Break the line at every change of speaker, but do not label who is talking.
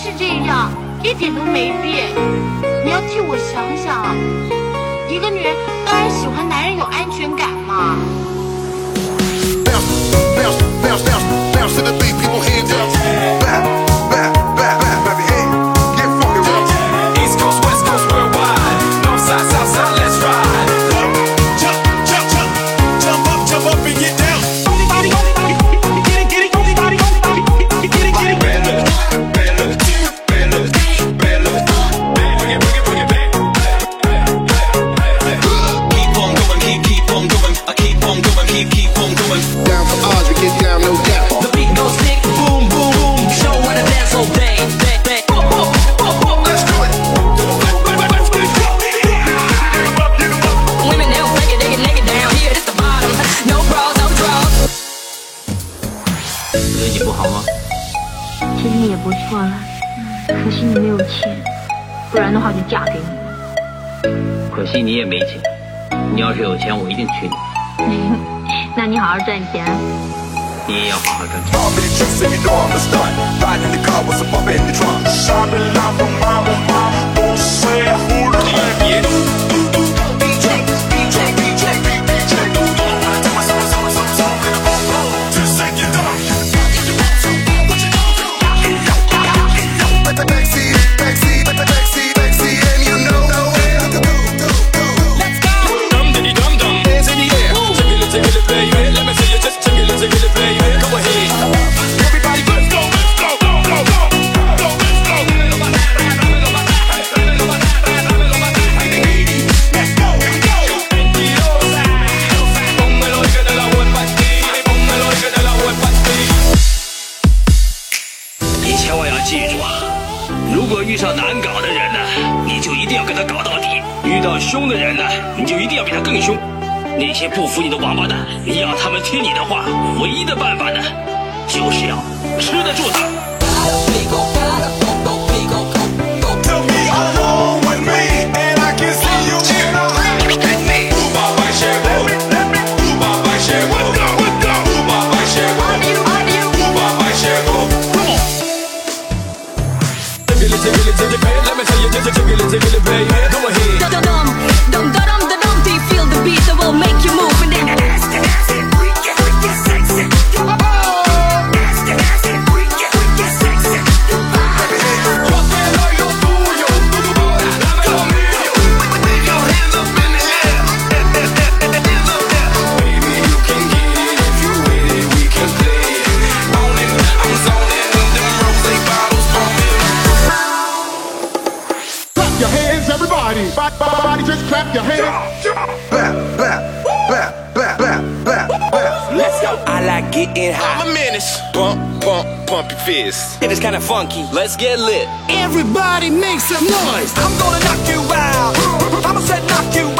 是这样一点都没变你要替我想想一个女人当然喜欢男人有安全感嘛。
身体不好吗？
今天也不错了可惜你没有钱不然的话就嫁给你。
可惜你也没钱你要是有钱我一定娶你。
那你好好赚钱
你也要好好赚钱。记住啊如果遇上难搞的人呢你就一定要跟他搞到底遇到凶的人呢你就一定要比他更凶。那些不服你的王八蛋你要他们听你的话唯一的办法呢就是要
Let's go.
I like getting high.
I'm a menace. Bump, bump, pump your fist.
It is kind of funky. Let's get lit.
Everybody make some noise.
I'm gonna knock you out. I'ma set knock you out.